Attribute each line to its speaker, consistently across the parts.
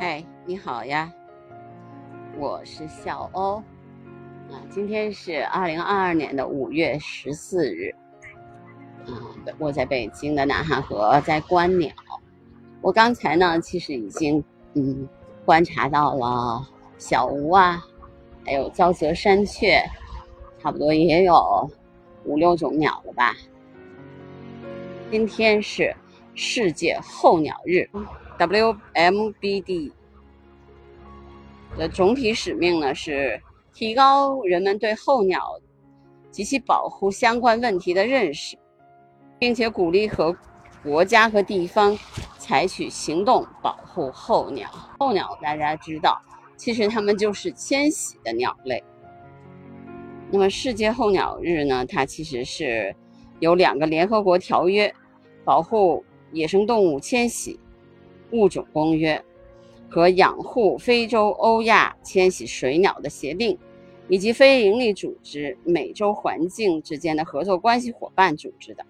Speaker 1: 嗨，你好呀，我是小欧啊。今天是二零二二年的五月十四日，啊，我在北京的南汉河在观鸟。我刚才呢，其实已经嗯观察到了小吴啊，还有沼泽山雀，差不多也有五六种鸟了吧。今天是世界候鸟日。WMBD 的总体使命呢是提高人们对候鸟及其保护相关问题的认识，并且鼓励和国家和地方采取行动保护候鸟。候鸟大家知道，其实它们就是迁徙的鸟类。那么世界候鸟日呢，它其实是有两个联合国条约保护野生动物迁徙。物种公约和养护非洲欧亚迁徙水鸟的协定，以及非营利组织美洲环境之间的合作关系伙伴组织的。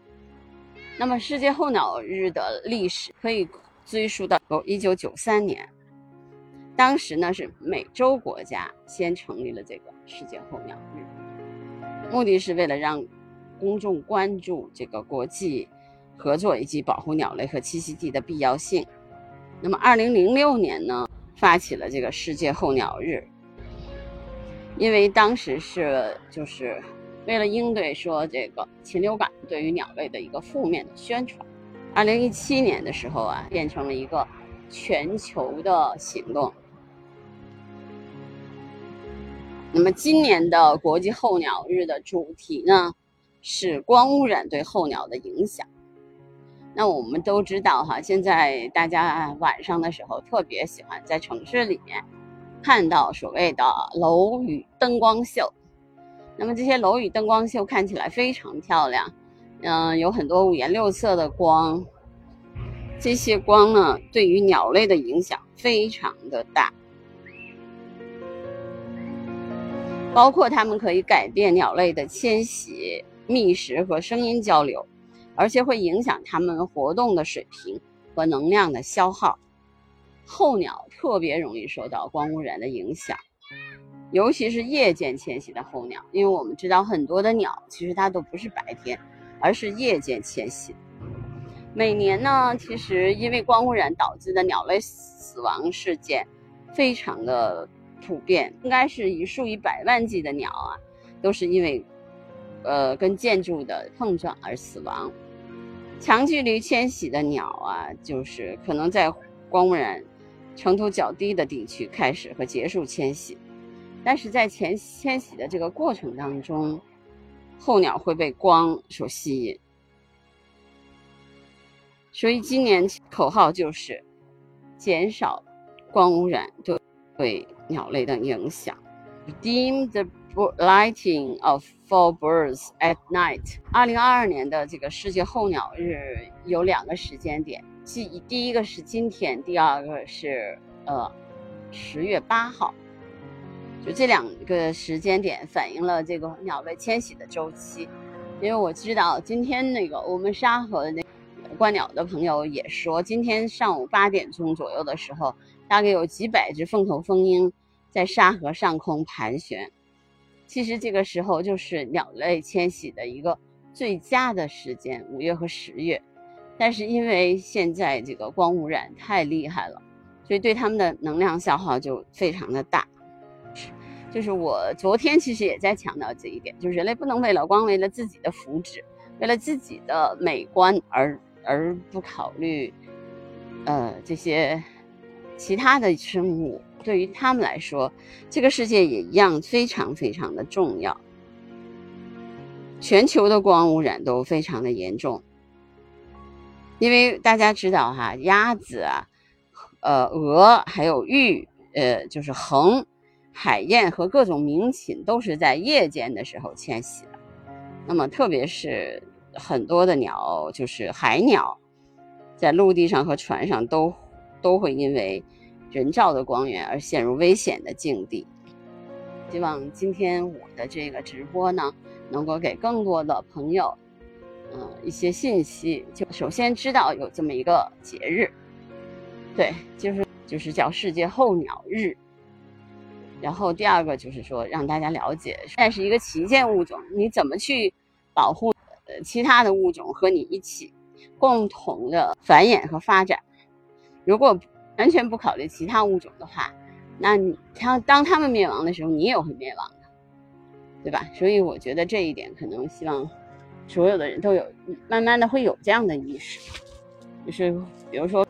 Speaker 1: 那么，世界候鸟日的历史可以追溯到一九九三年，当时呢是美洲国家先成立了这个世界候鸟日，目的是为了让公众关注这个国际合作以及保护鸟类和栖息地的必要性。那么，二零零六年呢，发起了这个世界候鸟日，因为当时是就是为了应对说这个禽流感对于鸟类的一个负面的宣传。二零一七年的时候啊，变成了一个全球的行动。那么，今年的国际候鸟日的主题呢，是光污染对候鸟的影响。那我们都知道哈，现在大家晚上的时候特别喜欢在城市里面看到所谓的楼宇灯光秀。那么这些楼宇灯光秀看起来非常漂亮，嗯，有很多五颜六色的光。这些光呢，对于鸟类的影响非常的大，包括它们可以改变鸟类的迁徙、觅食和声音交流。而且会影响它们活动的水平和能量的消耗。候鸟特别容易受到光污染的影响，尤其是夜间迁徙的候鸟，因为我们知道很多的鸟其实它都不是白天，而是夜间迁徙。每年呢，其实因为光污染导致的鸟类死亡事件非常的普遍，应该是以数以百万计的鸟啊，都是因为呃跟建筑的碰撞而死亡。长距离迁徙的鸟啊，就是可能在光污染程度较低的地区开始和结束迁徙，但是在迁迁徙的这个过程当中，候鸟会被光所吸引，所以今年口号就是减少光污染对对鸟类的影响，Deem the lighting of Four birds at night。二零二二年的这个世界候鸟日有两个时间点，即第一个是今天，第二个是呃十月八号。就这两个时间点反映了这个鸟类迁徙的周期。因为我知道今天那个我们沙河的那观鸟的朋友也说，今天上午八点钟左右的时候，大概有几百只凤头蜂鹰在沙河上空盘旋。其实这个时候就是鸟类迁徙的一个最佳的时间，五月和十月。但是因为现在这个光污染太厉害了，所以对它们的能量消耗就非常的大。就是我昨天其实也在强调这一点，就是人类不能为了光为了自己的福祉，为了自己的美观而而不考虑，呃这些其他的生物。对于他们来说，这个世界也一样非常非常的重要。全球的光污染都非常的严重，因为大家知道哈，鸭子啊、呃鹅还有鹬，呃就是鸻、海燕和各种鸣禽都是在夜间的时候迁徙的。那么特别是很多的鸟，就是海鸟，在陆地上和船上都都会因为。人造的光源而陷入危险的境地。希望今天我的这个直播呢，能够给更多的朋友，嗯，一些信息。就首先知道有这么一个节日，对，就是就是叫世界候鸟日。然后第二个就是说，让大家了解，但是一个旗舰物种，你怎么去保护呃其他的物种和你一起共同的繁衍和发展？如果完全不考虑其他物种的话，那你它当它们灭亡的时候，你也会灭亡的，对吧？所以我觉得这一点可能希望所有的人都有慢慢的会有这样的意识，就是比如说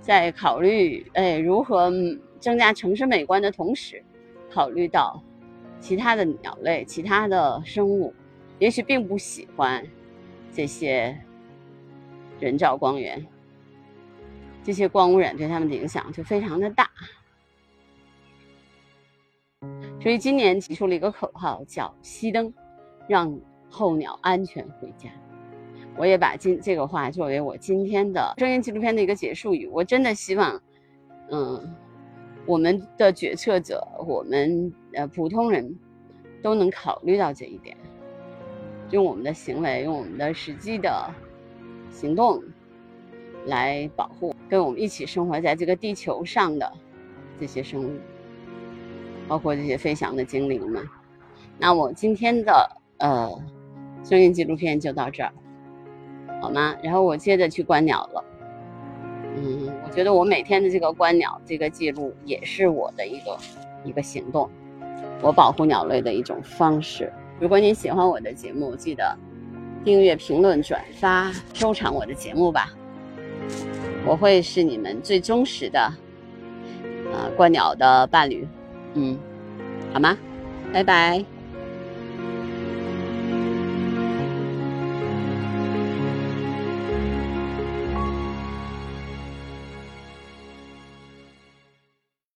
Speaker 1: 在考虑哎如何增加城市美观的同时。考虑到其他的鸟类、其他的生物，也许并不喜欢这些人造光源，这些光污染对他们的影响就非常的大。所以今年提出了一个口号，叫“熄灯，让候鸟安全回家”。我也把今这个话作为我今天的声音纪录片的一个结束语。我真的希望，嗯。我们的决策者，我们呃普通人，都能考虑到这一点，用我们的行为，用我们的实际的行动，来保护跟我们一起生活在这个地球上的这些生物，包括这些飞翔的精灵们。那我今天的呃声音纪录片就到这儿，好吗？然后我接着去观鸟了。嗯，我觉得我每天的这个观鸟这个记录也是我的一个一个行动，我保护鸟类的一种方式。如果你喜欢我的节目，记得订阅、评论、转发、收藏我的节目吧。我会是你们最忠实的啊观鸟的伴侣。嗯，好吗？拜拜。